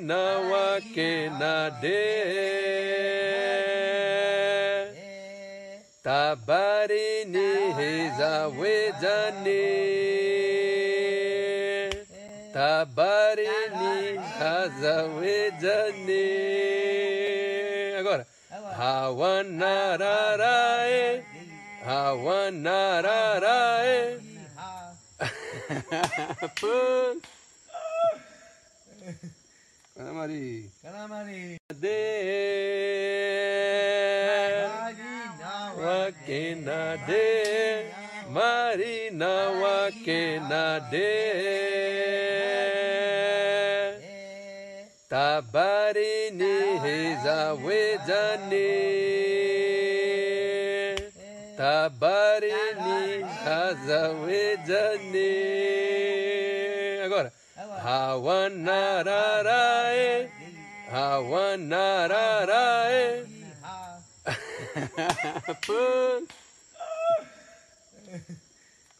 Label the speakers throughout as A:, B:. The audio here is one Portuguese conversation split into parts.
A: nawa ke na de tabari ni heza wejani tabari ni haza wejani agora hawanararae hawanararae. Pô. Ana Maria. De wakena de Marina wakena de Tabarini heza wejani Tabarini haza Agora Hawanararae Pô.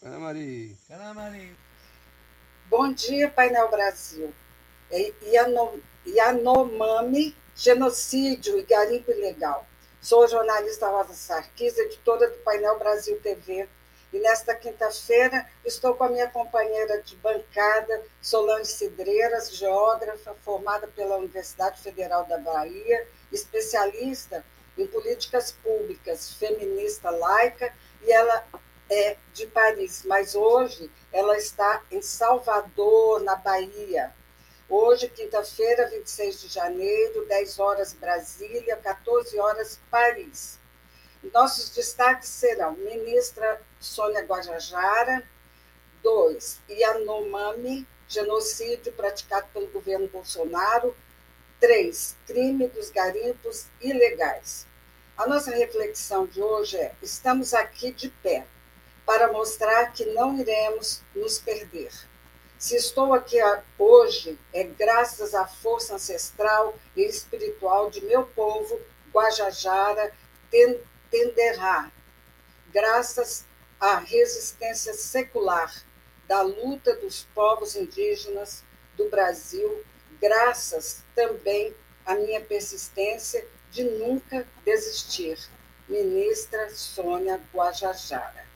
A: Ana Maria.
B: Ana Maria.
C: Bom dia, Painel Brasil. É Yano- Yanomami, genocídio e garimpo ilegal. Sou a jornalista Rosa Sarquis, editora do Painel Brasil TV. E nesta quinta-feira estou com a minha companheira de bancada, Solange Cidreiras, geógrafa, formada pela Universidade Federal da Bahia, especialista em políticas públicas, feminista laica, e ela é de Paris, mas hoje ela está em Salvador, na Bahia. Hoje, quinta-feira, 26 de janeiro, 10 horas Brasília, 14 horas Paris. Nossos destaques serão ministra Sônia Guajajara, 2. Yanomami, genocídio praticado pelo governo Bolsonaro, 3. Crime dos garimpos ilegais. A nossa reflexão de hoje é: estamos aqui de pé para mostrar que não iremos nos perder. Se estou aqui hoje, é graças à força ancestral e espiritual de meu povo, Guajajara, Tenderá, graças à resistência secular da luta dos povos indígenas do Brasil, graças também à minha persistência de nunca desistir. Ministra Sônia Guajajara.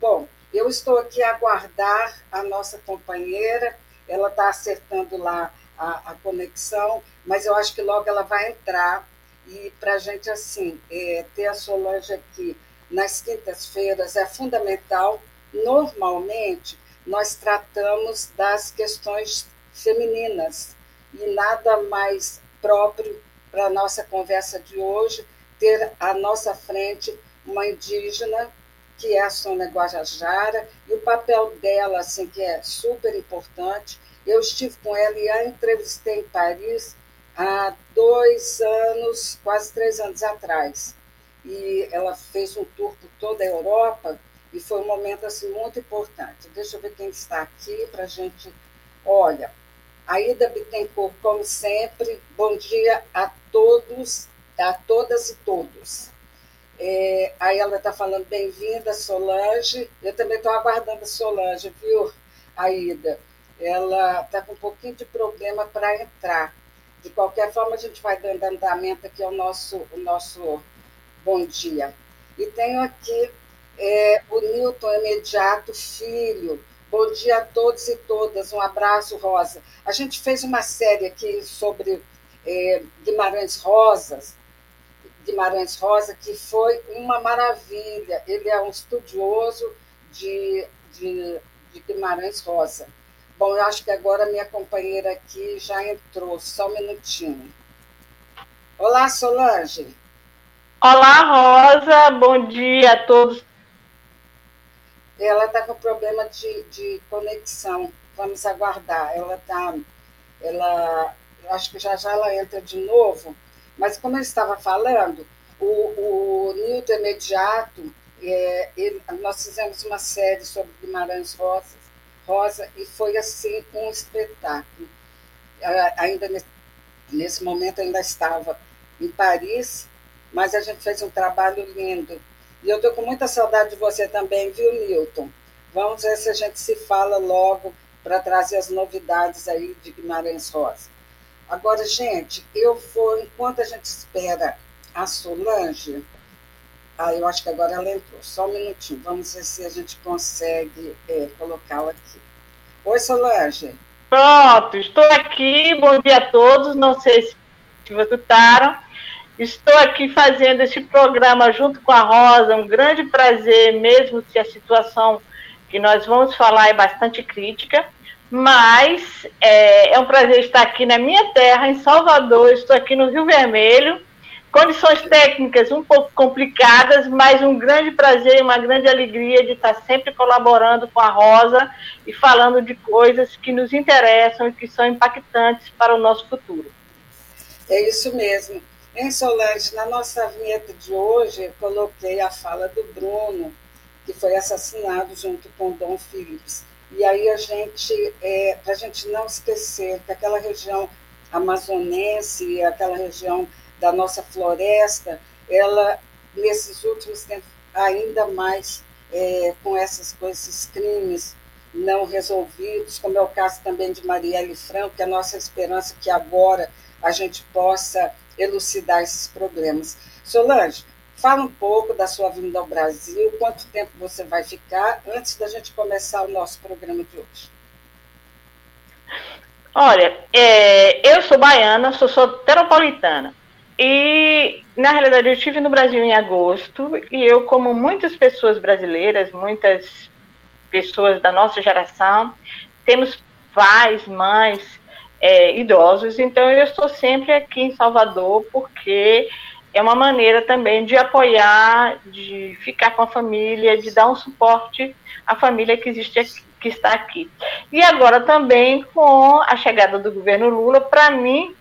C: Bom, eu estou aqui a aguardar a nossa companheira, ela está acertando lá a, a, conexão, mas eu acho que logo ela vai entrar. E para a gente, assim, é, ter a Solange aqui nas quintas-feiras é fundamental. Normalmente, nós tratamos das questões femininas e nada mais próprio para a nossa conversa de hoje ter à nossa frente uma indígena que é a Sônia Guajajara, e o papel dela, assim, que é super importante. Eu estive com ela e a entrevistei em Paris há dois anos, quase três anos atrás. E ela fez um tour por toda a Europa e foi um momento assim, muito importante. Deixa eu ver quem está aqui para a gente. Olha, Aida Bittencourt, como sempre, bom dia a todos, a todas e todos. É, aí ela está falando, bem-vinda, Solange. Eu também estou aguardando a Solange, viu, Aida? Ela está com um pouquinho de problema para entrar. De qualquer forma, a gente vai dando andamento aqui ao nosso, o nosso bom dia. E tenho aqui é, o Newton Imediato Filho. Bom dia a todos e todas. Um abraço, Rosa. A gente fez uma série aqui sobre é, Guimarães Rosas, Guimarães Rosa, que foi uma maravilha. Ele é um estudioso de, de, de Guimarães Rosa. Bom, eu acho que agora a minha companheira aqui já entrou, só um minutinho. Olá, Solange.
D: Olá, Rosa, bom dia a todos.
C: Ela está com problema de, de conexão, vamos aguardar. Ela está. Ela, acho que já já ela entra de novo. Mas, como eu estava falando, o, o Newton Imediato, é, ele, nós fizemos uma série sobre Guimarães Rosa, Rosa e foi assim um espetáculo. Ainda nesse, momento ainda estava em Paris, mas a gente fez um trabalho lindo. E eu estou com muita saudade de você também, viu, Newton? Vamos ver se a gente se fala logo para trazer as novidades aí de Guimarães Rosa. Agora, gente, eu vou, enquanto a gente espera a Solange, ah, eu acho que agora ela entrou, só um minutinho, vamos ver se a gente consegue é, colocá-la aqui. Oi, Solange.
D: Pronto, estou aqui, bom dia a todos, não sei se vocês escutaram. Estou aqui fazendo esse programa junto com a Rosa, um grande prazer, mesmo se a situação que nós vamos falar é bastante crítica, mas é, é um prazer estar aqui na minha terra, em Salvador, estou aqui no Rio Vermelho, condições técnicas um pouco complicadas, mas um grande prazer e uma grande alegria de estar sempre colaborando com a Rosa e falando de coisas que nos interessam e que são impactantes para o nosso futuro.
C: É isso mesmo. Em Solange, na nossa vinheta de hoje, eu coloquei a fala do Bruno, que foi assassinado junto com Dom Phillips. E aí a gente, é, para a gente não esquecer que aquela região amazonense, aquela região da nossa floresta, ela, nesses últimos tempos, ainda mais é, com essas coisas, esses crimes não resolvidos, como é o caso também de Marielle Franco, que é a nossa esperança que agora a gente possa elucidar esses problemas. Solange, fala um pouco da sua vinda ao Brasil, quanto tempo você vai ficar, antes da gente começar o nosso programa de hoje.
D: Olha, é, eu sou baiana, sou soteropolitana. E, na realidade, eu estive no Brasil em agosto e eu, como muitas pessoas brasileiras, muitas pessoas da nossa geração, temos pais, mães é, idosos, então eu estou sempre aqui em Salvador porque é uma maneira também de apoiar, de ficar com a família, de dar um suporte à família que existe aqui, que está aqui. E agora também com a chegada do governo Lula, para mim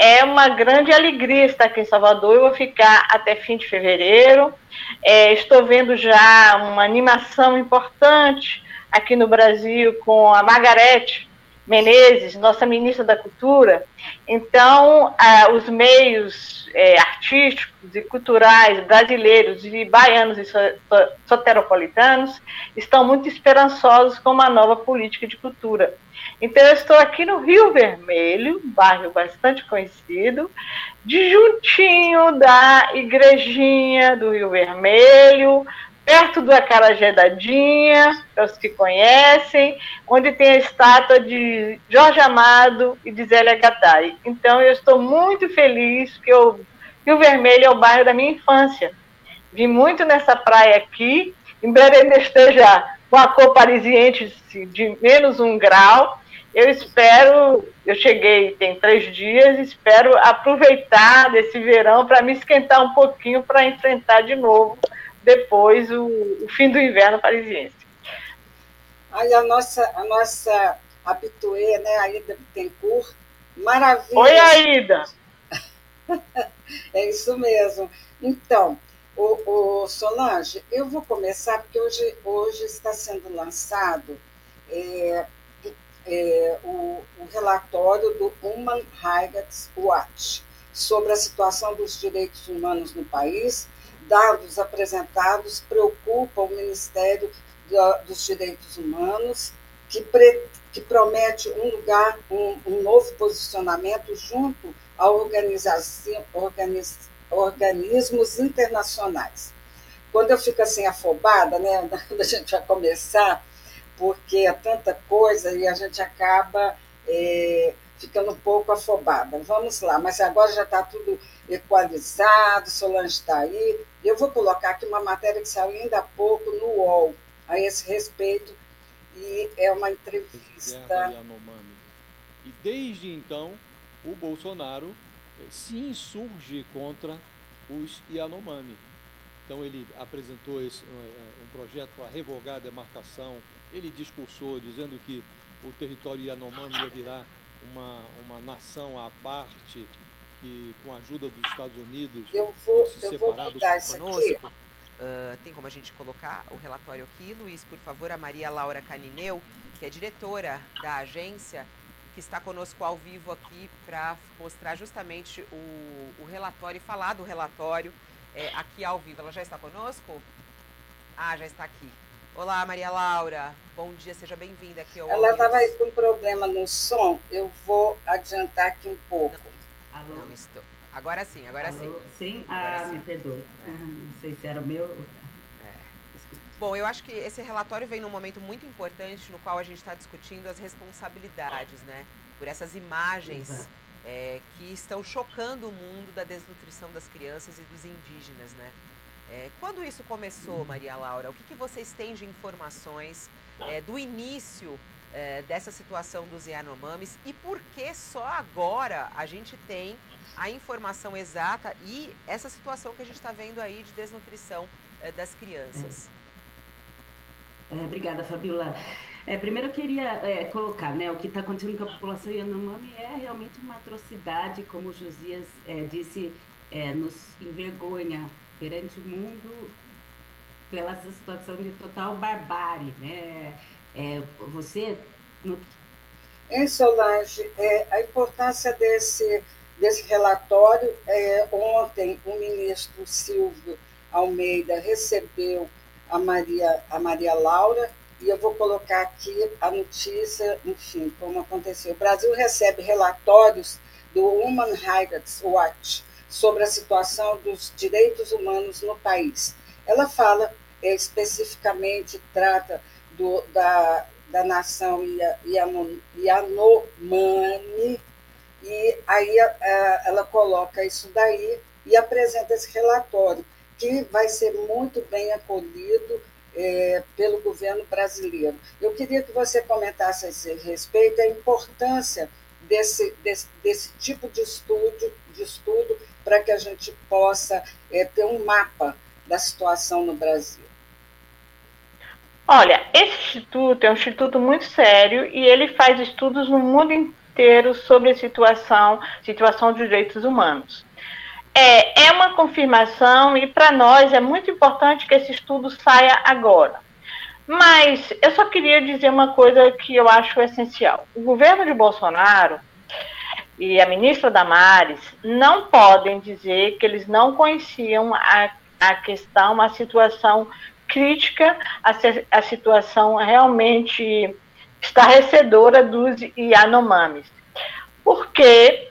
D: é uma grande alegria estar aqui em Salvador. Eu vou ficar até fim de fevereiro. É, estou vendo já uma animação importante aqui no Brasil com a Margarete Menezes, nossa ministra da Cultura. Então, ah, os meios é, artísticos e culturais brasileiros e baianos e soteropolitanos estão muito esperançosos com uma nova política de cultura. Então, eu estou aqui no Rio Vermelho, bairro bastante conhecido, de juntinho da igrejinha do Rio Vermelho, perto do Acarajé Dadinha, para os que conhecem, onde tem a estátua de Jorge Amado e de Zélia Gattai. Então, eu estou muito feliz que o Rio Vermelho é o bairro da minha infância. Vim muito nessa praia aqui, em breve ainda esteja com a cor parisiense de menos um grau, eu espero, eu cheguei tem três dias, espero aproveitar desse verão para me esquentar um pouquinho para enfrentar de novo depois o, o, fim do inverno parisiense.
C: Aí a nossa, a nossa habituê, né, Aida Bittencourt, maravilha.
D: Oi, Aida!
C: é isso mesmo. Então, o, o, Solange, eu vou começar porque hoje, hoje está sendo lançado é, é, o, o, relatório do Human Rights Watch sobre a situação dos direitos humanos no país. Dados apresentados preocupam o Ministério dos Direitos Humanos, que, pre, que promete um lugar, um, um, novo posicionamento junto a organiz, organismos internacionais. Quando eu fico assim afobada, né, quando a gente vai começar, porque é tanta coisa e a gente acaba é, ficando um pouco afobada. Vamos lá, mas agora já está tudo equalizado, Solange está aí. Eu vou colocar aqui uma matéria que saiu ainda há pouco no UOL a esse respeito, e é uma entrevista.
B: E desde então, o Bolsonaro eh, se insurge contra os Yanomami. Então ele apresentou esse, um, um projeto para revogar a demarcação ele discursou dizendo que o território Yanomami ia virar uma, uma nação à parte, que com a ajuda dos Estados Unidos
C: eu vou, se eu separar vou isso aqui.
E: Uh, tem como a gente colocar o relatório aqui, Luiz, por favor, a Maria Laura Canineu, que é diretora da agência, que está conosco ao vivo aqui para mostrar justamente o, o, relatório e falar do relatório é, aqui ao vivo. Ela já está conosco? Ah, já está aqui. Olá, Maria Laura. Bom dia, seja bem-vinda aqui ao
C: Ela estava aí com problema no som, eu vou adiantar aqui um pouco.
E: Alô? Não estou. Agora sim, agora
F: Alô?
E: sim.
F: Sim? Ah, sim. me perdoe. É. Não sei se era o meu. É.
E: Bom, eu acho que esse relatório vem num momento muito importante no qual a gente está discutindo as responsabilidades, né? Por essas imagens é, que estão chocando o mundo da desnutrição das crianças e dos indígenas, né? É, quando isso começou, Maria Laura? O que, que vocês têm de informações é, do início é, dessa situação dos Yanomamis e por que só agora a gente tem a informação exata e essa situação que a gente está vendo aí de desnutrição é, das crianças?
F: É, obrigada, Fabiola. É, primeiro eu queria é, colocar, né, o que está acontecendo com a população Yanomami é realmente uma atrocidade, como o Josias é, disse, é, nos envergonha perante o mundo pela situação de total barbárie, né? É, você... No...
C: Em Solange, é, a importância desse, desse relatório, é, ontem o ministro Silvio Almeida recebeu a Maria, a Maria Laura, e eu vou colocar aqui a notícia, enfim, como aconteceu. O Brasil recebe relatórios do Human Rights Watch, sobre a situação dos direitos humanos no país. Ela fala é, especificamente, trata do, da, da nação Yanomami, e aí ela coloca isso daí e apresenta esse relatório, que vai ser muito bem acolhido é, pelo governo brasileiro. Eu queria que você comentasse a esse respeito a importância desse, desse, desse tipo de estudo, de estudo para que a gente possa é, ter um mapa da situação no Brasil?
D: Olha, esse instituto é um instituto muito sério e ele faz estudos no mundo inteiro sobre a situação, situação de direitos humanos. É, é uma confirmação e para nós é muito importante que esse estudo saia agora. Mas eu só queria dizer uma coisa que eu acho essencial. O governo de Bolsonaro e a ministra Damares não podem dizer que eles não conheciam a, a questão, a situação crítica, a, a situação realmente estarrecedora dos Yanomamis. Porque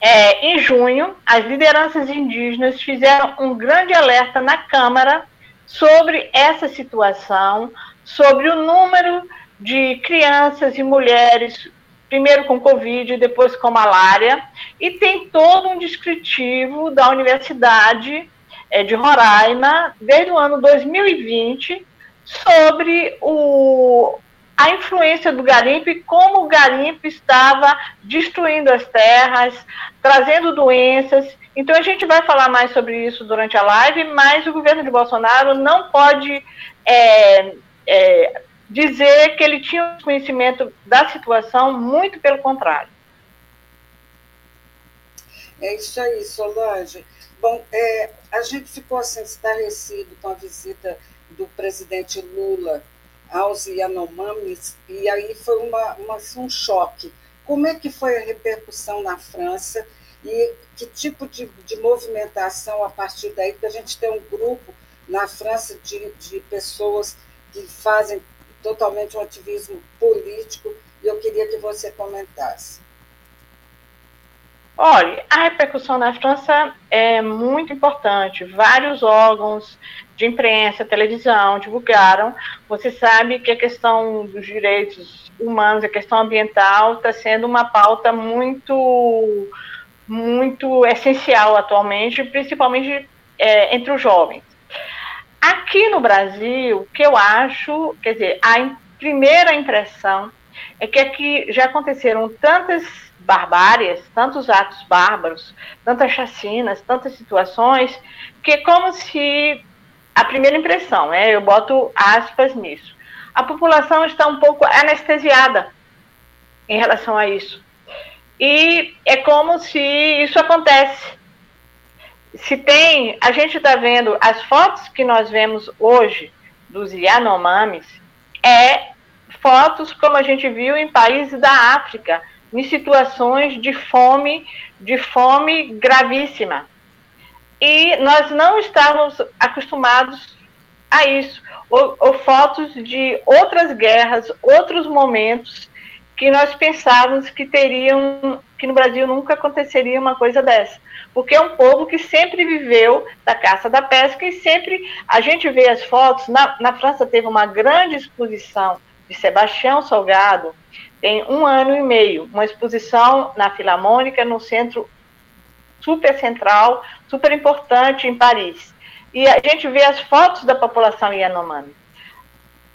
D: é, em junho, as lideranças indígenas fizeram um grande alerta na Câmara sobre essa situação, sobre o número de crianças e mulheres primeiro com Covid, depois com malária, e tem todo um descritivo da Universidade é, de Roraima, desde o ano 2020, sobre o, a influência do garimpo e como o garimpo estava destruindo as terras, trazendo doenças. Então a gente vai falar mais sobre isso durante a live, mas o governo de Bolsonaro não pode é, é, dizer que ele tinha conhecimento da situação, muito pelo contrário.
C: É isso aí, Solange. Bom, é, a gente ficou assim estarrecido com a visita do presidente Lula aos Yanomamis, e aí foi uma, uma, assim, um choque. Como é que foi a repercussão na França e que tipo de, de movimentação a partir daí? Porque a gente tem um grupo na França de, de pessoas que fazem totalmente um ativismo político, e eu queria que você comentasse.
D: Olha, a repercussão na França é muito importante. Vários órgãos de imprensa, televisão divulgaram. Você sabe que a questão dos direitos humanos, a questão ambiental, está sendo uma pauta muito, muito essencial atualmente, principalmente é, entre os jovens. Aqui no Brasil, o que eu acho, quer dizer, a primeira impressão é que aqui já aconteceram tantas barbárias, tantos atos bárbaros, tantas chacinas, tantas situações, que é como se a primeira impressão, né, eu boto aspas nisso, a população está um pouco anestesiada em relação a isso. E é como se isso acontece se tem, a gente está vendo as fotos que nós vemos hoje dos Yanomamis, é fotos como a gente viu em países da África, em situações de fome, de fome gravíssima. E nós não estávamos acostumados a isso, ou, ou fotos de outras guerras, outros momentos que nós pensávamos que teriam, que no Brasil nunca aconteceria uma coisa dessa. Porque é um povo que sempre viveu da caça da pesca e sempre a gente vê as fotos. Na, na França teve uma grande exposição de Sebastião Salgado, tem um ano e meio, uma exposição na Filarmônica, no centro super central, super importante em Paris. E a gente vê as fotos da população Yanomami.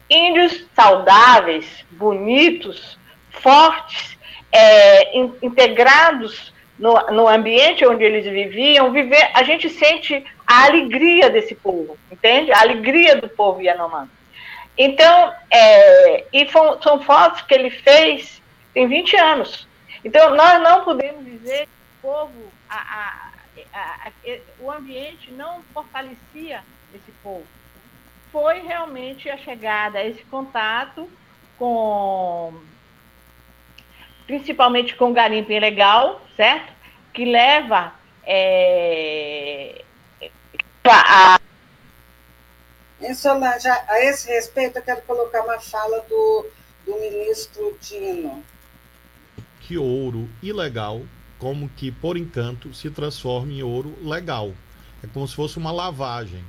D: Índios saudáveis, bonitos, fortes, é, in, integrados no, no, ambiente onde eles viviam, viver, a gente sente a alegria desse povo, entende? A alegria do povo Yanomami. Então, é, e são, são fotos que ele fez tem 20 anos. Então, nós não podemos dizer que o povo, a, a, a, o ambiente não fortalecia esse povo. Foi realmente a chegada, esse contato com, principalmente com garimpo ilegal, certo? Que leva é, a,
C: em Solange, a esse respeito, eu quero colocar uma fala do, do ministro Dino.
G: Que ouro ilegal, como que por encanto, se transforma em ouro legal. É como se fosse uma lavagem.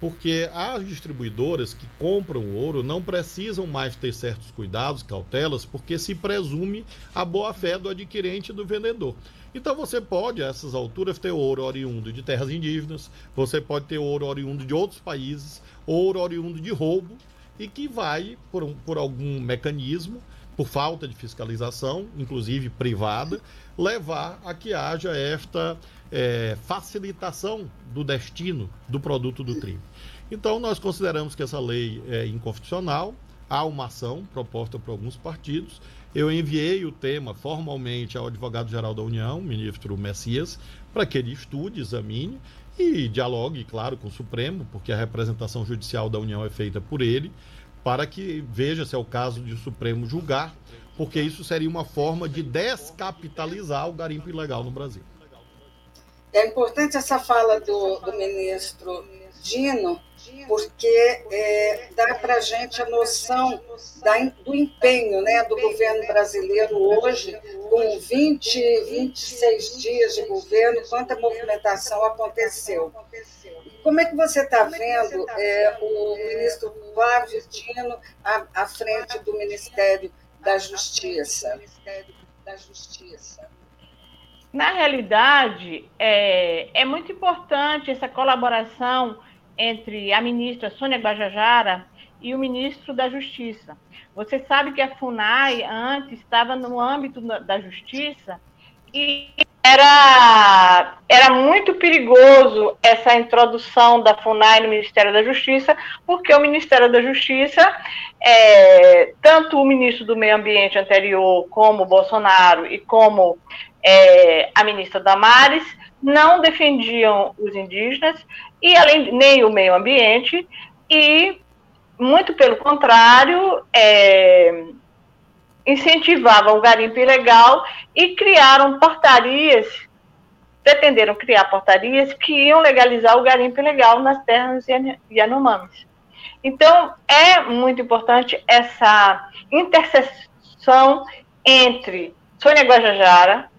G: Porque as distribuidoras que compram ouro não precisam mais ter certos cuidados, cautelas, porque se presume a boa-fé do adquirente e do vendedor. Então você pode, a essas alturas, ter ouro oriundo de terras indígenas, você pode ter ouro oriundo de outros países, ouro oriundo de roubo, e que vai, por, um, por algum mecanismo, por falta de fiscalização, inclusive privada, levar a que haja esta é, facilitação do destino do produto do crime. Então, nós consideramos que essa lei é inconstitucional, há uma ação proposta por alguns partidos, eu enviei o tema formalmente ao advogado-geral da União, ministro Messias, para que ele estude, examine e dialogue, claro, com o Supremo, porque a representação judicial da União é feita por ele, para que veja se é o caso de o Supremo julgar, porque isso seria uma forma de descapitalizar o garimpo ilegal no Brasil.
C: É importante essa fala do, do ministro Dino, porque é, dá para a gente a noção da, do empenho né, do governo brasileiro hoje, com 20, 26 dias de governo, quanta movimentação aconteceu. Como é que você está vendo é, o ministro Flávio Dino à, à frente do Ministério da Justiça?
D: Na realidade, é, é muito importante essa colaboração entre a ministra Sônia Guajajara e o ministro da Justiça. Você sabe que a FUNAI antes estava no âmbito da Justiça e era, era muito perigoso essa introdução da FUNAI no Ministério da Justiça, porque o Ministério da Justiça, é, tanto o ministro do Meio Ambiente anterior, como Bolsonaro, e como é, a ministra Damares, não defendiam os indígenas e além nem o meio ambiente e muito pelo contrário é, incentivavam o garimpo ilegal e criaram portarias pretenderam criar portarias que iam legalizar o garimpo ilegal nas terras Yanomamis. Então, é muito importante essa interseção entre Sônia Guajajara,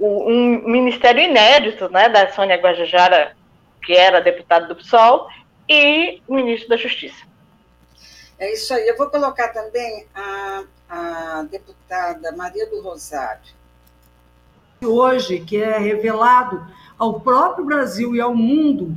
D: um ministério inédito né, da Sônia Guajajara, que era deputada do PSOL, e o ministro da Justiça.
C: É isso aí. Eu vou colocar também a, a deputada Maria do Rosário.
H: Hoje, que é revelado ao próprio Brasil e ao mundo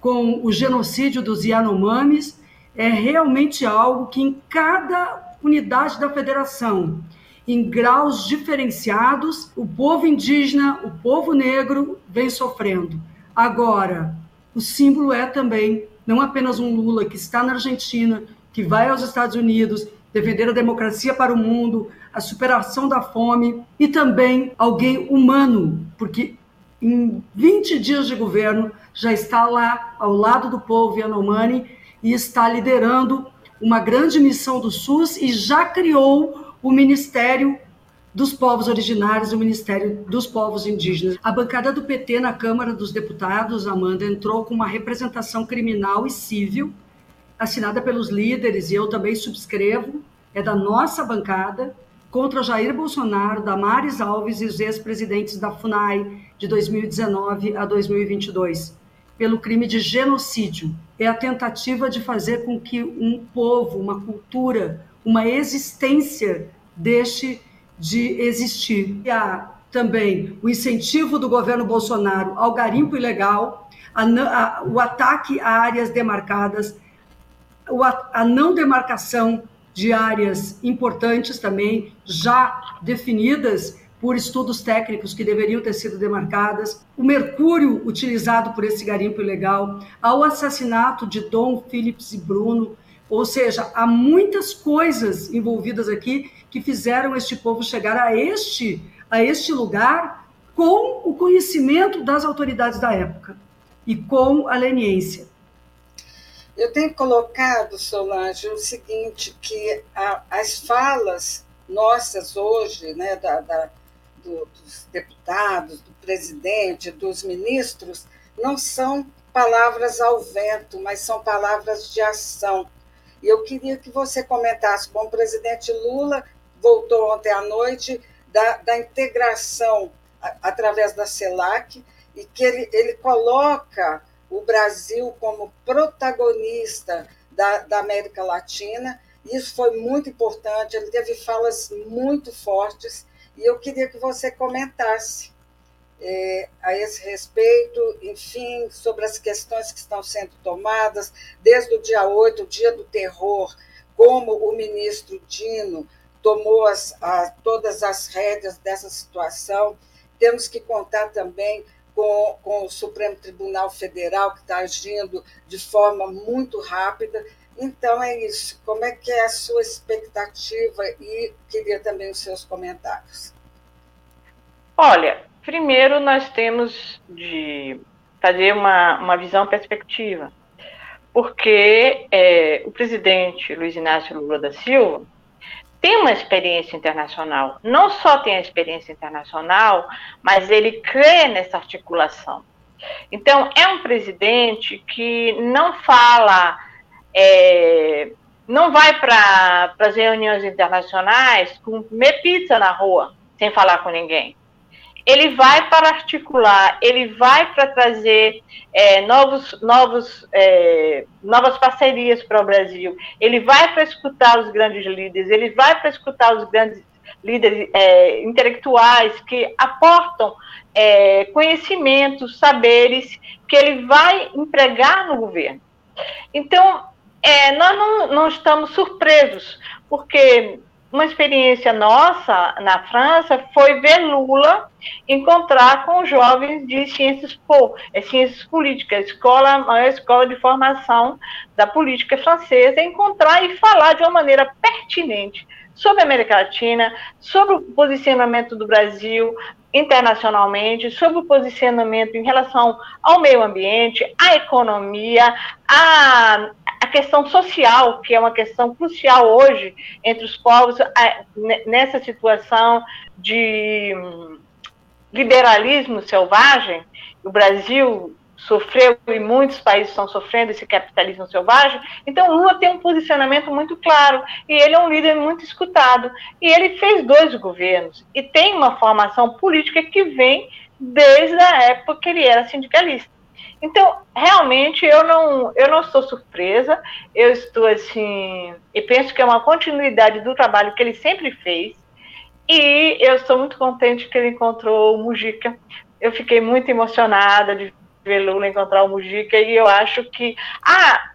H: com o genocídio dos Yanomamis, é realmente algo que em cada unidade da federação em graus diferenciados, o povo indígena, o povo negro vem sofrendo. Agora, o símbolo é também não apenas um Lula que está na Argentina, que vai aos Estados Unidos defender a democracia para o mundo, a superação da fome e também alguém humano, porque em 20 dias de governo já está lá ao lado do povo Yanomami e está liderando uma grande missão do SUS e já criou o Ministério dos povos originários do Ministério dos Povos Indígenas. A bancada do PT na Câmara dos Deputados, Amanda, entrou com uma representação criminal e civil, assinada pelos líderes, e eu também subscrevo, é da nossa bancada, contra Jair Bolsonaro, Damares Alves e os ex-presidentes da FUNAI de 2019 a 2022, pelo crime de genocídio. É a tentativa de fazer com que um povo, uma cultura, uma existência deixe de existir. E há também o incentivo do governo Bolsonaro ao garimpo ilegal, a, a, o ataque a áreas demarcadas, a, não demarcação de áreas importantes também, já definidas por estudos técnicos que deveriam ter sido demarcadas, o mercúrio utilizado por esse garimpo ilegal, ao assassinato de Dom Philips e Bruno, ou seja, há muitas coisas envolvidas aqui que fizeram este povo chegar a este, a este lugar com o conhecimento das autoridades da época e com a leniência.
C: Eu tenho colocado, Solange, o seguinte, que a, as falas nossas hoje, né, da, da do, dos deputados, do presidente, dos ministros, não são palavras ao vento, mas são palavras de ação. E eu queria que você comentasse. Bom, o presidente Lula voltou ontem à noite da, da integração a, através da CELAC e que ele, ele coloca o Brasil como protagonista da, da América Latina. Isso foi muito importante. Ele teve falas muito fortes e eu queria que você comentasse é, a esse respeito, enfim, sobre as questões que estão sendo tomadas, desde o dia 8, o dia do terror, como o ministro Dino tomou as, a, todas as rédeas dessa situação. Temos que contar também com, com o Supremo Tribunal Federal, que está agindo de forma muito rápida. Então, é isso. Como é que é a sua expectativa? E queria também os seus comentários.
D: Olha, primeiro nós temos de fazer uma, uma visão perspectiva, porque é, o presidente Luiz Inácio Lula da Silva tem uma experiência internacional. Não só tem a experiência internacional, mas ele crê nessa articulação. Então, é um presidente que não fala, é, não vai para as reuniões internacionais com comer pizza na rua, sem falar com ninguém ele vai para articular, ele vai para trazer é, novos, novos, é, novas parcerias para o Brasil, ele vai para escutar os grandes líderes, ele vai para escutar os grandes líderes é, intelectuais que aportam é, conhecimentos, saberes que ele vai empregar no governo. Então, é, nós não, não estamos surpresos, porque uma experiência nossa na França foi ver Lula encontrar com jovens de ciências, pô, é, ciências políticas, escola, a maior escola de formação da política francesa, encontrar e falar de uma maneira pertinente sobre a América Latina, sobre o posicionamento do Brasil internacionalmente, sobre o posicionamento em relação ao meio ambiente, à economia, à, a questão social, que é uma questão crucial hoje entre os povos, nessa situação de hum, liberalismo selvagem, o Brasil sofreu e muitos países estão sofrendo esse capitalismo selvagem. Então, Lula tem um posicionamento muito claro e ele é um líder muito escutado. E ele fez dois governos e tem uma formação política que vem desde a época que ele era sindicalista. Então, realmente, eu não, eu não estou surpresa, eu estou assim, e penso que é uma continuidade do trabalho que ele sempre fez, e eu estou muito contente que ele encontrou o Mujica. Eu fiquei muito emocionada de ver Lula encontrar o Mujica, e eu acho que ah,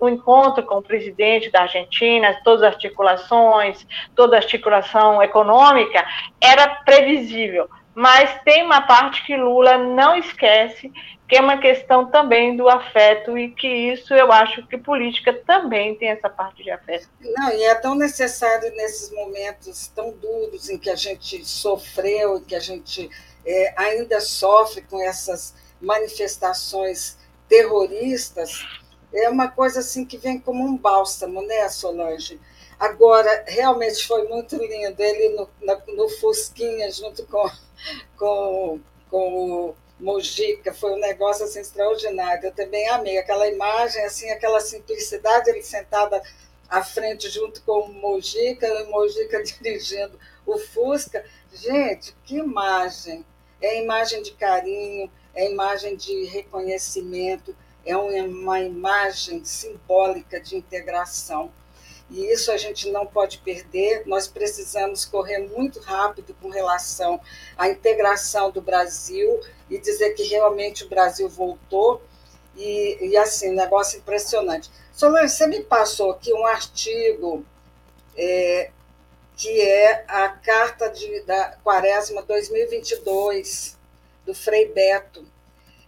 D: o encontro com o presidente da Argentina, todas as articulações, toda a articulação econômica, era previsível. Mas tem uma parte que Lula não esquece, que é uma questão também do afeto e que isso eu acho que política também tem essa parte de afeto.
C: Não, e é tão necessário nesses momentos tão duros em que a gente sofreu, que a gente é, ainda sofre com essas manifestações terroristas, é uma coisa assim que vem como um bálsamo, né, Solange? Agora, realmente foi muito lindo ele no, no Fusquinha, junto com, com, com o Mojica, foi um negócio assim, extraordinário. Eu também amei aquela imagem, assim, aquela simplicidade, ele sentada à frente junto com o Mojica, o Mojica dirigindo o Fusca. Gente, que imagem! É imagem de carinho, é imagem de reconhecimento, é uma imagem simbólica de integração. E isso a gente não pode perder. Nós precisamos correr muito rápido com relação à integração do Brasil e dizer que realmente o Brasil voltou. E, e assim, negócio impressionante. Solange, você me passou aqui um artigo é, que é a Carta de, da Quaresma 2022, do Frei Beto.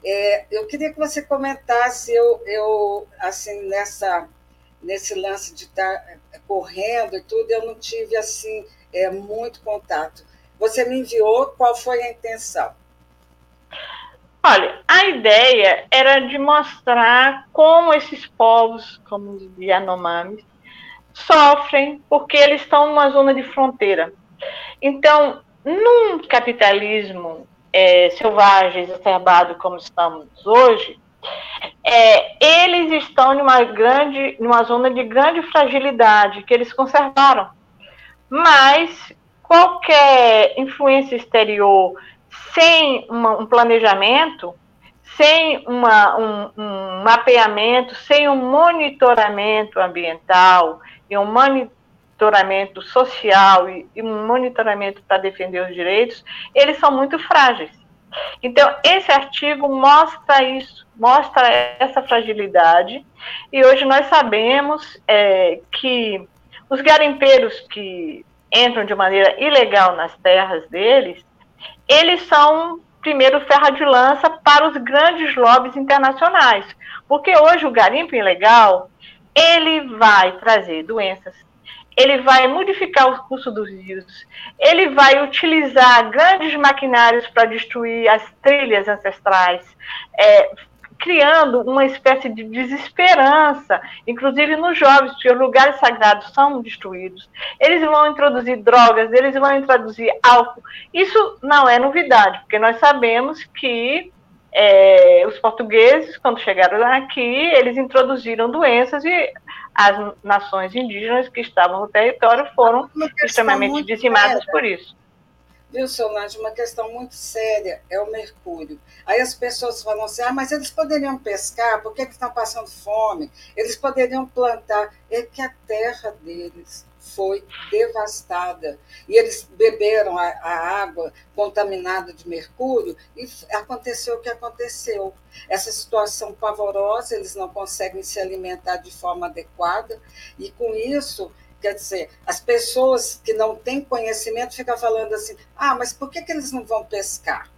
C: É, eu queria que você comentasse, eu, eu assim, nessa nesse lance de estar tá, é, correndo e tudo, eu não tive assim é, muito contato. Você me enviou, qual foi a intenção?
D: Olha, a ideia era de mostrar como esses povos, como os Yanomamis, sofrem porque eles estão numa zona de fronteira. Então, num capitalismo é, selvagem, exacerbado como estamos hoje, é, eles estão numa grande, numa zona de grande fragilidade que eles conservaram. Mas qualquer influência exterior sem uma, um planejamento, sem uma, um, um, mapeamento, sem um monitoramento ambiental e um monitoramento social e, e um monitoramento para defender os direitos, eles são muito frágeis. Então, esse artigo mostra isso, mostra essa fragilidade, e hoje nós sabemos é, que os garimpeiros que entram de maneira ilegal nas terras deles, eles são primeiro ferra de lança para os grandes lobbies internacionais, porque hoje o garimpo ilegal ele vai trazer doenças ele vai modificar o curso dos rios, ele vai utilizar grandes maquinários para destruir as trilhas ancestrais, é, criando uma espécie de desesperança, inclusive nos jovens, porque os lugares sagrados são destruídos. Eles vão introduzir drogas, eles vão introduzir álcool. Isso não é novidade, porque nós sabemos que é, os portugueses, quando chegaram aqui, eles introduziram doenças e as nações indígenas que estavam no território foram extremamente dizimadas séria. por isso.
C: Viu, Solange, uma questão muito séria é o mercúrio. Aí as pessoas falam assim, ah, mas eles poderiam pescar, por que, que estão passando fome? Eles poderiam plantar. É que a terra deles foi devastada. E eles beberam a, a, água contaminada de mercúrio e aconteceu o que aconteceu. Essa situação pavorosa, eles não conseguem se alimentar de forma adequada, e com isso. Quer dizer, as pessoas que não têm conhecimento ficam falando assim: ah, mas por que, que eles não vão pescar?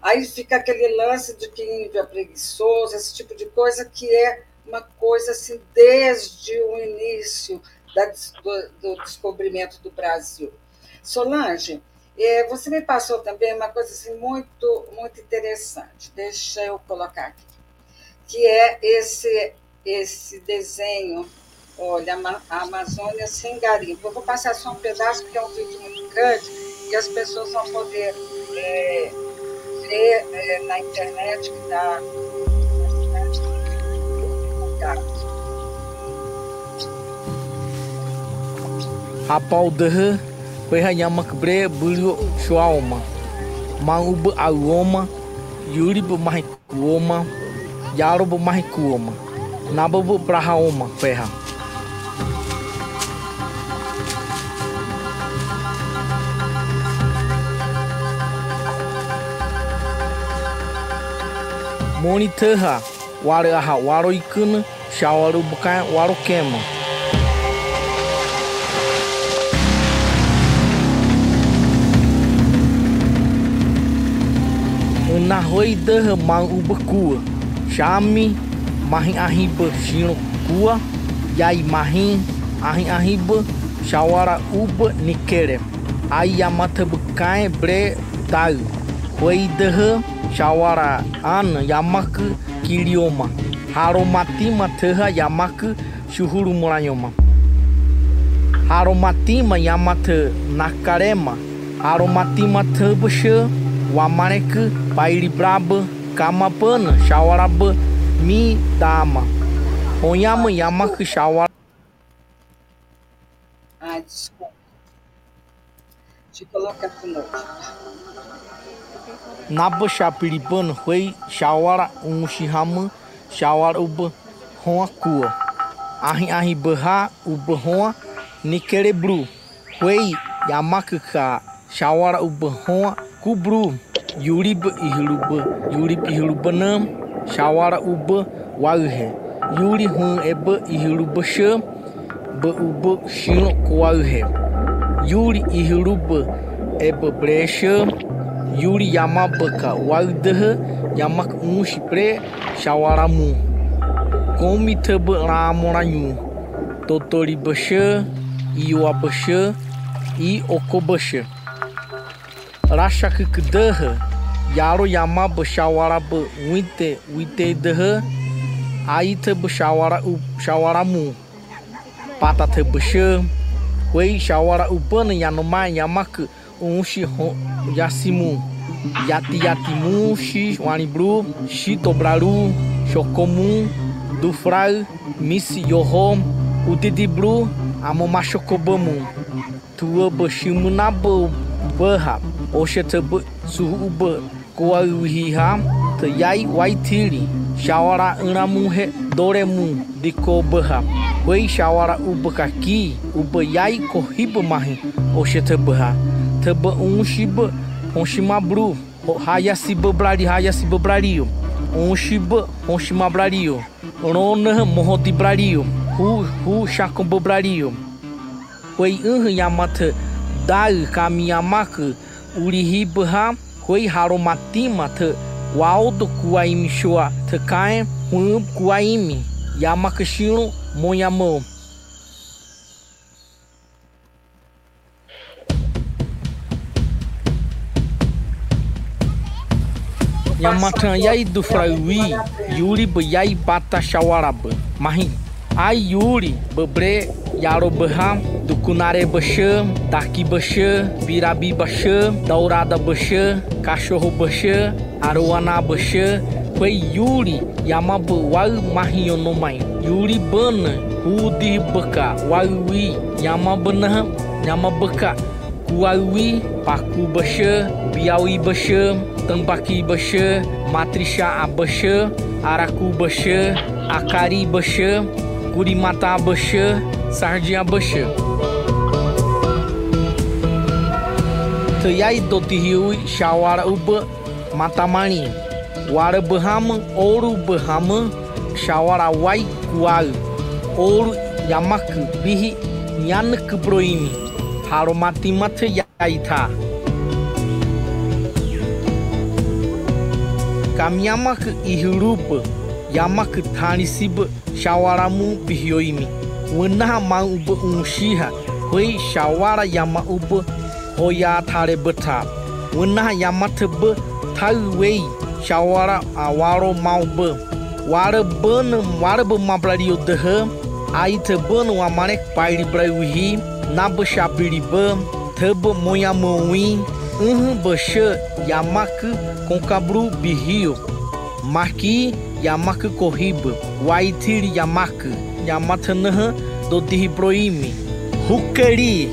C: Aí fica aquele lance de que índio é preguiçoso, esse tipo de coisa que é uma coisa assim desde o início da, do, do, descobrimento do Brasil. Solange, é, você me passou também uma coisa assim, muito, muito interessante, deixa eu colocar aqui, que é esse, esse desenho, olha, a Amazônia sem garimpo. Eu vou passar só um pedaço, porque é um vídeo muito grande, e as pessoas vão poder é, ver é, na internet que está.
I: Apau deh Kwe hanya makbre bulu shuaoma Mang ube aroma Yuri bu mahi kuoma Yaro bu mahi kuoma Naba bu prahaoma peha. Moni Waro aha waro ikuna Shawaru bukan waro kema na roi derramar uba cua. Chame, mahin arriba chino cua, yai mahin, ahin arriba, shawara uba nikere. Ai yamata bukai bre dai. Roi derra, shawara ana yamaka kilioma. Haromati materra yamaka shuhuru murayoma. Aromatima yamata nakarema. Aromatima tabusha ku Pairibraba Kamapana Shawaraba Mi Dama. Onyama Yamak Shawar
C: Ah, desculpa. Te colocar de novo.
I: Naba Shapiripan Hui Shawara Unshihama Shawara Uba Hoa Kua. Ahi Ahi Baha Uba Hoa Nikerebru Hui Yamakaka Shawara Uba Hoa Kubru Yurib Ihiruba, Yurib Ihirubanam, Shawara Uba, Warhe, Yuri Hun Eba Ihiruba Sha, Ba Uba Shino Kuarhe, Yuri Ihiruba Eba Bresha, Yuri Yamabaka Wardaha, Yamak Mushi Pre, Shawaramu, Komitaba Ramoranyu, Totori Basha, Iwa Basha, I Okobasha. Rashak Kdaha Yaro Yamab Shawarab Winte Wite Daha Aita Bashawara Shawaramu Patata Basha Wei Shawara Ubana Yanoma Yamak Unshi Yasimu. Yati Yatimu Shi Wanibru Shi Tobraru Shokomu Dufral Misi Yohom Udidibru Amomashokobamu Tua Bashimu Nabu Baha ఔషధ suhuba kuauhiha teyai waitiri shawara iramuhe doremu dikobaha bai shawara ubakaki ubayai kohiba mahi oshetabaha taba unshiba onshimabruu brari, bebrari hayasi bebrariu onshiba onshimabrariu rona mohodi brariu hu hu shakom bebrariu bai unha yamata dai kamiyamaka Urihibaha Wei Haromatima Te Waldo Kuaimi Shua Te Kae Hum Kuaimi Yamakashiro Monhamo Yamatan yai do fraiwi Yuri ba yai bata shawaraba Mahi Ai Yuri babre Yaro baham do Kunare Basha Daqui Basha Birabi Basha Daurada Basha Cachorro Basha Aruana Basha Foi Yuri Yamabu Wal Mahionomai Yuri Bana Hudi Baka Wawi Yamabana Yamabaka Kuawi Paku Basha Biawi Basha Tambaqui Basha Matrisha Abasha Araku Basha Akari Basha Curimata Basha Sardinha Basha Tayai Dotihiui Shawara Uba Matamani. Wara Bahama Ouro Bahama Shawara Wai Kuau. Ouro Yamak Bihi Nyanak Broimi Haromati Mata Yaita Kamyamak Ihurupa Yamak Tanisiba Shawaramu Bihioimi Wanaha Ma Uba Unshiha Hoi Shawara Yama Uba Hoya Tare Bata Wanaha Yamata Ba Tauwei Shawara Awaro Mauba Wara Bana Wara Ba Mabrario Daha Aita Bana Wamarek Pairi Brauhi Naba Shabiriba Taba Moyamui Uhum Basha Yamak com Cabru Birrio Maki Yamak Corriba Waitiri Yamak Yamatanaha Dodihi Broimi Hukari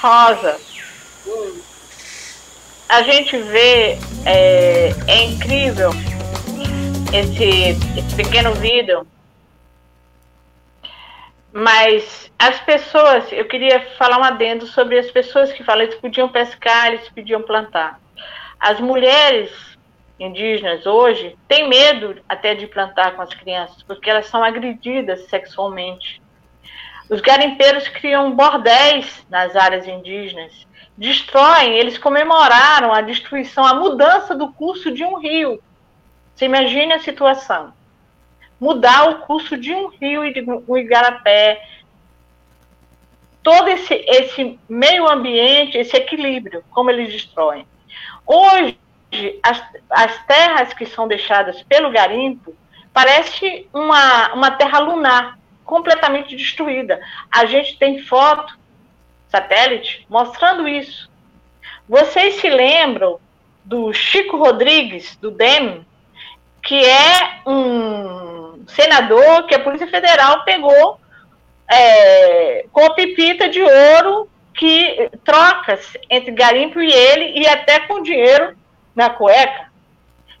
D: Rosa, a gente vê, é, é incrível esse, esse pequeno vídeo, mas as pessoas, eu queria falar um adendo sobre as pessoas que falam, eles podiam pescar, eles podiam plantar. As mulheres indígenas hoje têm medo até de plantar com as crianças, porque elas são agredidas sexualmente. Os garimpeiros criam bordéis nas áreas indígenas, destroem, eles comemoraram a destruição, a mudança do curso de um rio. Você imagine a situação. mudar o curso de um rio e de um igarapé, todo esse, esse meio ambiente, esse equilíbrio, como eles destroem. Hoje, as, as terras que são deixadas pelo garimpo parece uma, uma terra lunar, completamente destruída. A gente tem foto, satélite, mostrando isso. Vocês se lembram do Chico Rodrigues, do DEM, que é um senador que a Polícia Federal pegou é, com a pepita de ouro que trocas entre garimpo e ele e até com dinheiro na cueca.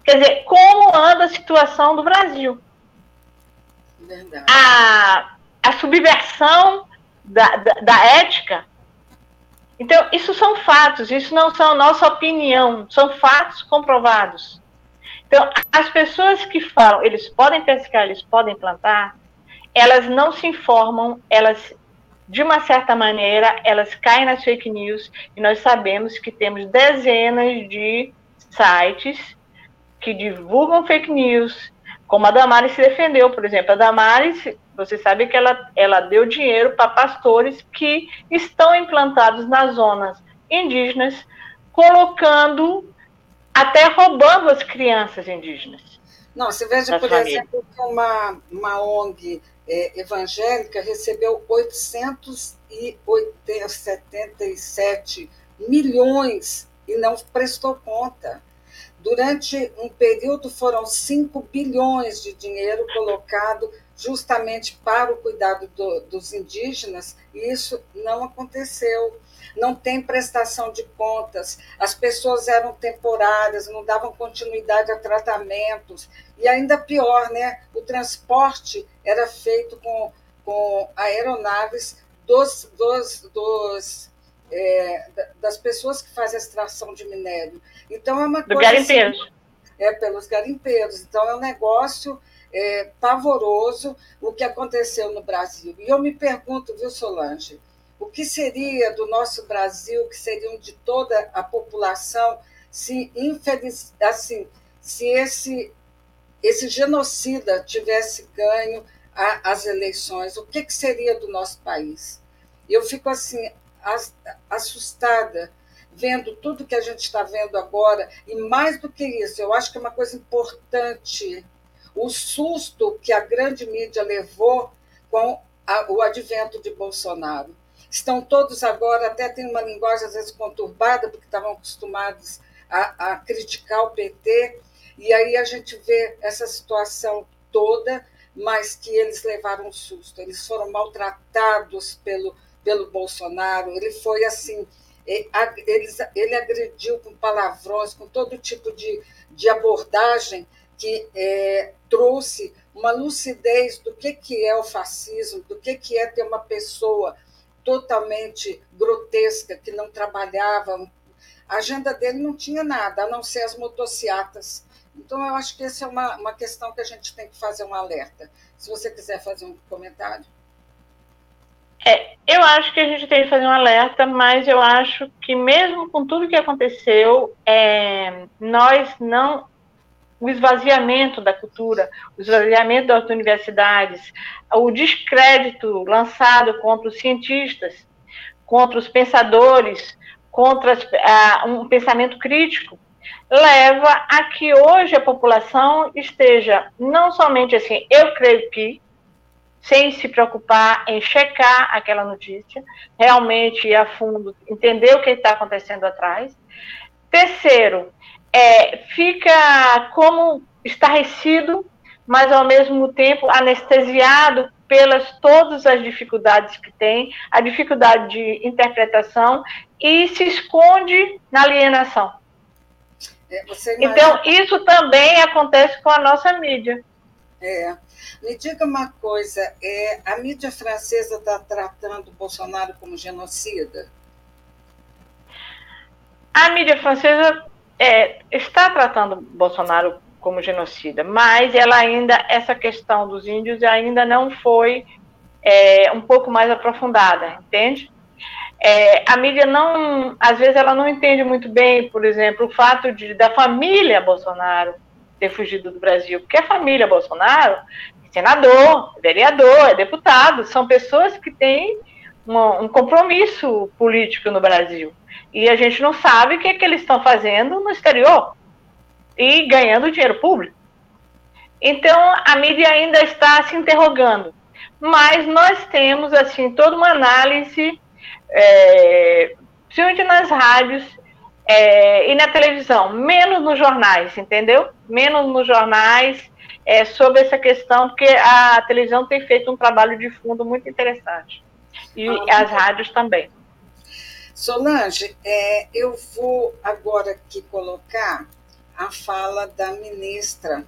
D: Quer dizer, como anda a situação do Brasil?
C: Verdade.
D: A, a subversão da, da, da ética. Então, isso são fatos, isso não são nossa opinião, são fatos comprovados. Então, as pessoas que falam, eles podem pescar, eles podem plantar, elas não se informam, elas, de uma certa maneira, elas caem nas fake news, e nós sabemos que temos dezenas de sites que divulgam fake news, como a Damares se defendeu, por exemplo. A Damares, você sabe que ela, ela deu dinheiro para pastores que estão implantados nas zonas indígenas, colocando, até roubando as crianças indígenas.
C: Não, você veja, por família. exemplo, que uma, uma ONG é, evangélica recebeu 877 milhões e não prestou conta. Durante um período foram 5 bilhões de dinheiro colocado justamente para o cuidado do, dos indígenas, e isso não aconteceu. Não tem prestação de contas, as pessoas eram temporárias, não davam continuidade a tratamentos, e ainda pior, né? o transporte era feito com, com aeronaves dos, dos, dos é, das pessoas que fazem a extração de minério. Então é uma
D: Do coisa. Garimpeiros. Assim,
C: é, pelos garimpeiros. Então é um negócio é, pavoroso o que aconteceu no Brasil. E eu me pergunto, viu, Solange, o que seria do nosso Brasil, que seriam de toda a população, se infeliz, assim, se esse esse genocida tivesse ganho a, as eleições, o que, que seria do nosso país? Eu fico assim assustada vendo tudo que a gente está vendo agora, e mais do que isso, eu acho que é uma coisa importante o susto que a grande mídia levou com a, o advento de Bolsonaro. Estão todos agora, até tem uma linguagem às vezes conturbada, porque estavam acostumados a, a criticar o PT, e aí a gente vê essa situação toda, mas que eles levaram um susto, eles foram maltratados pelo pelo Bolsonaro, ele foi assim, ele, ele agrediu com palavrões, com todo tipo de, de abordagem que é, trouxe uma lucidez do que, que é o fascismo, do que, que é ter uma pessoa totalmente grotesca, que não trabalhava. A agenda dele não tinha nada, a não ser as motocicletas. Então, eu acho que essa é uma, uma questão que a gente tem que fazer um alerta. Se você quiser fazer um comentário.
D: É, eu acho que a gente tem que fazer um alerta, mas eu acho que mesmo com tudo que aconteceu, é, nós não o esvaziamento da cultura, o esvaziamento das universidades, o descrédito lançado contra os cientistas, contra os pensadores, contra uh, um pensamento crítico, leva a que hoje a população esteja não somente assim, eu creio que, sem se preocupar em checar aquela notícia, realmente ir a fundo, entender o que está acontecendo atrás. Terceiro, é, fica como estarrecido, mas ao mesmo tempo anestesiado pelas todas as dificuldades que tem, a dificuldade de interpretação e se esconde na alienação. É, então, isso também acontece com a nossa mídia.
C: É. Me diga uma coisa, é, a mídia francesa está tratando Bolsonaro como genocida?
D: A mídia francesa é, está tratando Bolsonaro como genocida, mas ela ainda, essa questão dos índios ainda não foi é, um pouco mais aprofundada, entende? É, a mídia não, às vezes ela não entende muito bem, por exemplo, o fato de da família Bolsonaro ter fugido do Brasil, porque a família Bolsonaro senador, é vereador, é deputado, são pessoas que têm um, um compromisso político no Brasil. E a gente não sabe o que, é que eles estão fazendo no exterior e ganhando dinheiro público. Então, a mídia ainda está se interrogando. Mas nós temos, assim, toda uma análise, é, principalmente nas rádios é, e na televisão, menos nos jornais, entendeu? Menos nos jornais é, sobre essa questão, porque a televisão tem feito um trabalho de fundo muito interessante. E ah, as rádios também.
C: Solange, é, eu vou agora aqui colocar a fala da ministra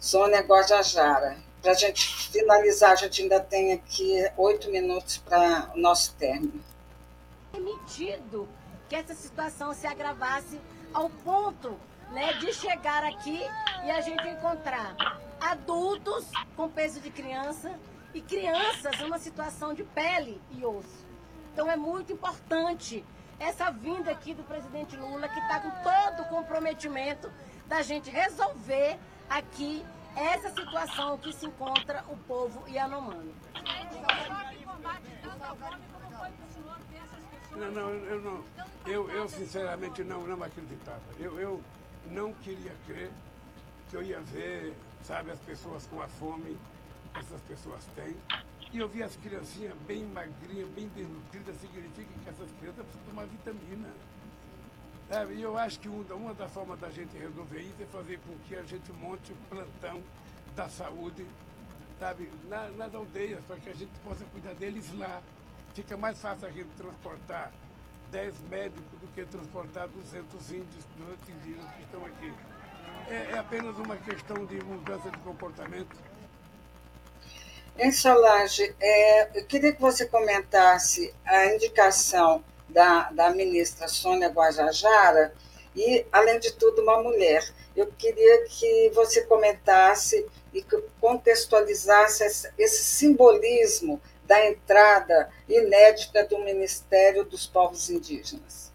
C: Sônia Guajajara. Para a gente finalizar, a gente ainda tem aqui oito minutos para o nosso término.
J: Permitido que essa situação se agravasse ao ponto né, de chegar aqui e a gente encontrar adultos com peso de criança e crianças numa situação de pele e osso. Então é muito importante essa vinda aqui do presidente Lula, que está com todo o comprometimento da gente resolver aqui essa situação que se encontra o povo Yanomami.
A: Não, não, eu não. Eu, eu sinceramente não, não acreditava. Eu, eu não queria crer que eu ia ver, sabe, as pessoas com a fome essas pessoas têm. E eu vi as criancinhas bem magrinhas, bem desnutridas, significa que essas crianças precisam tomar vitamina. Sabe? E eu acho que uma, das formas da gente resolver isso é fazer com que a gente monte um plantão da saúde, sabe, na, nas aldeias, para que a gente possa cuidar deles lá. Fica mais fácil a gente transportar 10 médicos do que transportar 200 índios, 200 indígenas que estão aqui. É, é apenas uma questão de mudança de comportamento.
C: Em Solange, é, eu queria que você comentasse a indicação da, da ministra Sônia Guajajara e, além de tudo, uma mulher. Eu queria que você comentasse e que contextualizasse esse, esse simbolismo da entrada inédita do Ministério dos Povos Indígenas.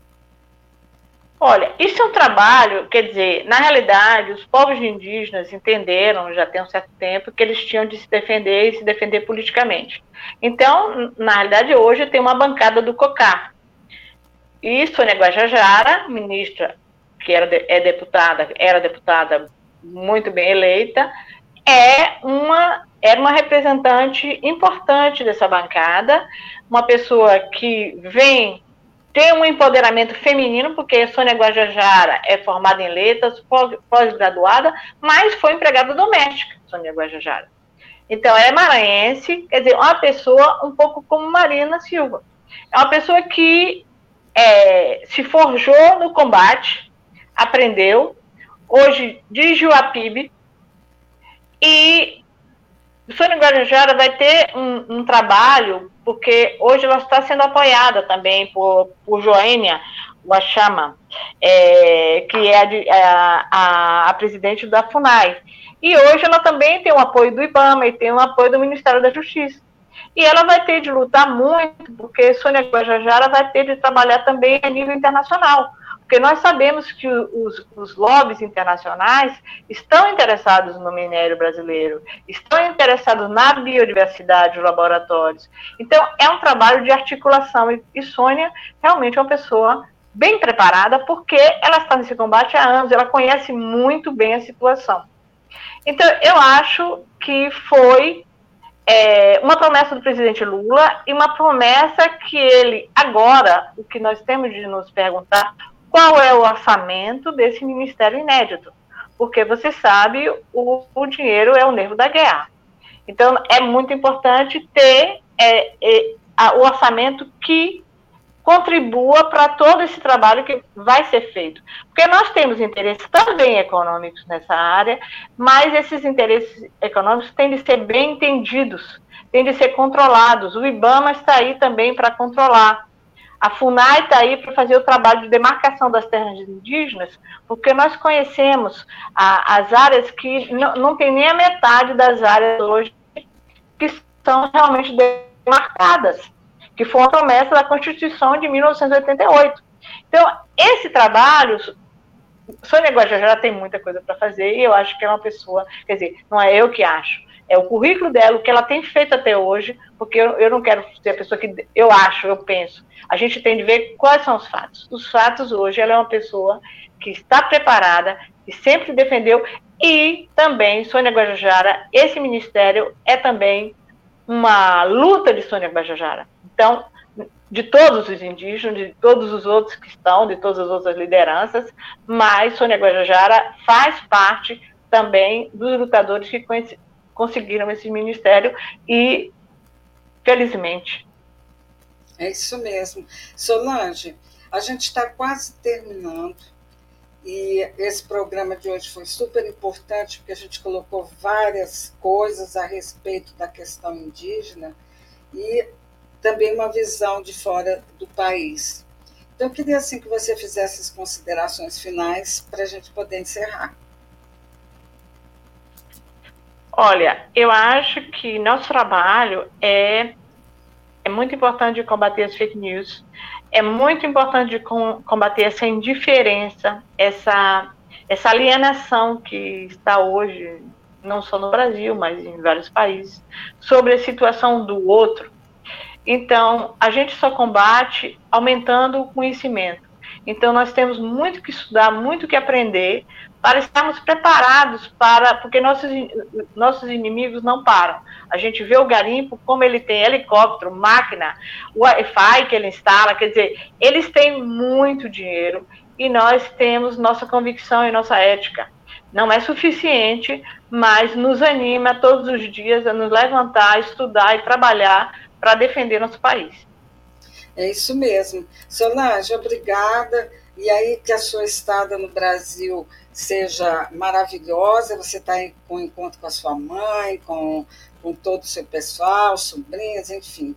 D: Olha, isso é um trabalho, quer dizer, na realidade, os povos indígenas entenderam, já tem um certo tempo, que eles tinham de se defender e se defender politicamente. Então, na realidade, hoje tem uma bancada do COCAR, e Sônia Guajajara, ministra que era é deputada, era deputada muito bem eleita, é uma era uma representante importante dessa bancada, uma pessoa que vem ter um empoderamento feminino, porque Sônia Guajajara é formada em letras, pós-graduada, mas foi empregada doméstica, Sônia Guajajara. Então, é maranhense, quer dizer, uma pessoa um pouco como Marina Silva. É uma pessoa que é, se forjou no combate, aprendeu, hoje de Juapibe, e Sônia Guarujara vai ter um, um, trabalho, porque hoje ela está sendo apoiada também por, por Joênia Guachama, é, que é a, a, a, presidente da FUNAI. E hoje ela também tem o apoio do IBAMA e tem o apoio do Ministério da Justiça. E ela vai ter de lutar muito, porque Sônia Guajajara vai ter de trabalhar também a nível internacional. Porque nós sabemos que os, os lobbies internacionais estão interessados no minério brasileiro, estão interessados na biodiversidade dos laboratórios. Então, é um trabalho de articulação. E, e Sônia realmente é uma pessoa bem preparada, porque ela está nesse combate há anos, ela conhece muito bem a situação. Então, eu acho que foi é, uma promessa do presidente Lula e uma promessa que ele, agora, o que nós temos de nos perguntar, qual é o orçamento desse ministério inédito? Porque você sabe, o, o dinheiro é o nervo da guerra. Então, é muito importante ter é, é, a, o orçamento que contribua para todo esse trabalho que vai ser feito. Porque nós temos interesses também econômicos nessa área, mas esses interesses econômicos têm de ser bem entendidos, têm de ser controlados. O IBAMA está aí também para controlar. A FUNAI está aí para fazer o trabalho de demarcação das terras indígenas, porque nós conhecemos a, as áreas que não, tem nem a metade das áreas hoje que são realmente demarcadas que foi uma promessa da Constituição de 1988. Então, esse trabalho, Sônia Guajajara tem muita coisa para fazer e eu acho que é uma pessoa, quer dizer, não é eu que acho, é o currículo dela, o que ela tem feito até hoje, porque eu, eu não quero ser a pessoa que eu acho, eu penso. A gente tem de ver quais são os fatos. Os fatos hoje, ela é uma pessoa que está preparada, que sempre defendeu, e também Sônia Guajajara, esse ministério é também uma luta de Sônia Guajajara. Então, de todos os indígenas, de todos os outros que estão, de todas as outras lideranças, mas Sônia Guajajara faz parte também dos lutadores que conseguiram esse ministério e, felizmente.
C: É isso mesmo. Solange, a gente está quase terminando e esse programa de hoje foi super importante porque a gente colocou várias coisas a respeito da questão indígena e também uma visão de fora do país. Então, eu queria assim que você fizesse as considerações finais para a gente poder encerrar.
D: Olha, eu acho que nosso trabalho é, é muito importante combater as fake news, é muito importante de combater essa indiferença, essa, essa alienação que está hoje, não só no Brasil, mas em vários países, sobre a situação do outro. Então, a gente só combate aumentando o conhecimento. Então, nós temos muito que estudar, muito que aprender, para estarmos preparados para, porque nossos, nossos inimigos não param. A gente vê o garimpo, como ele tem helicóptero, máquina, Wi-Fi que ele instala, quer dizer, eles têm muito dinheiro e nós temos nossa convicção e nossa ética. Não é suficiente, mas nos anima todos os dias a nos levantar, estudar e trabalhar para defender nosso país.
C: É isso mesmo. Solange, obrigada. E aí que a sua estada no Brasil seja maravilhosa, você está com encontro com a sua mãe, com, com todo o seu pessoal, sobrinhas, enfim.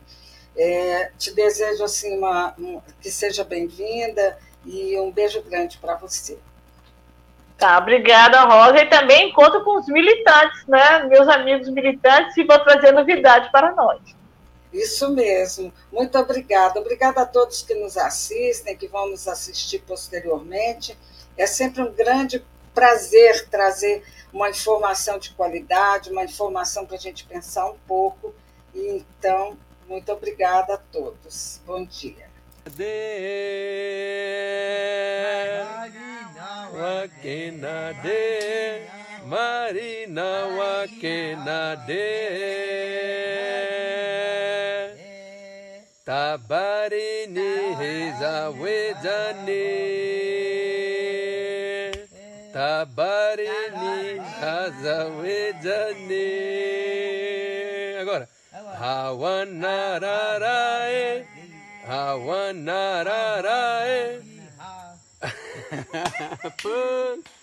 C: É, te desejo assim uma, um, que seja bem-vinda e um beijo grande para você.
D: Tá, obrigada, Rosa. E também encontro com os militantes, né? Meus amigos militantes, e vou trazer novidade para nós.
C: Isso mesmo. Muito obrigada. Obrigada a todos que nos assistem, que vão nos assistir posteriormente. É sempre um grande prazer trazer uma informação de qualidade, uma informação para a gente pensar um pouco. E então, muito obrigada a todos. Bom dia. Marina Tabarini Tabarini Hazawejani Agora Hawanararae. Hawanararae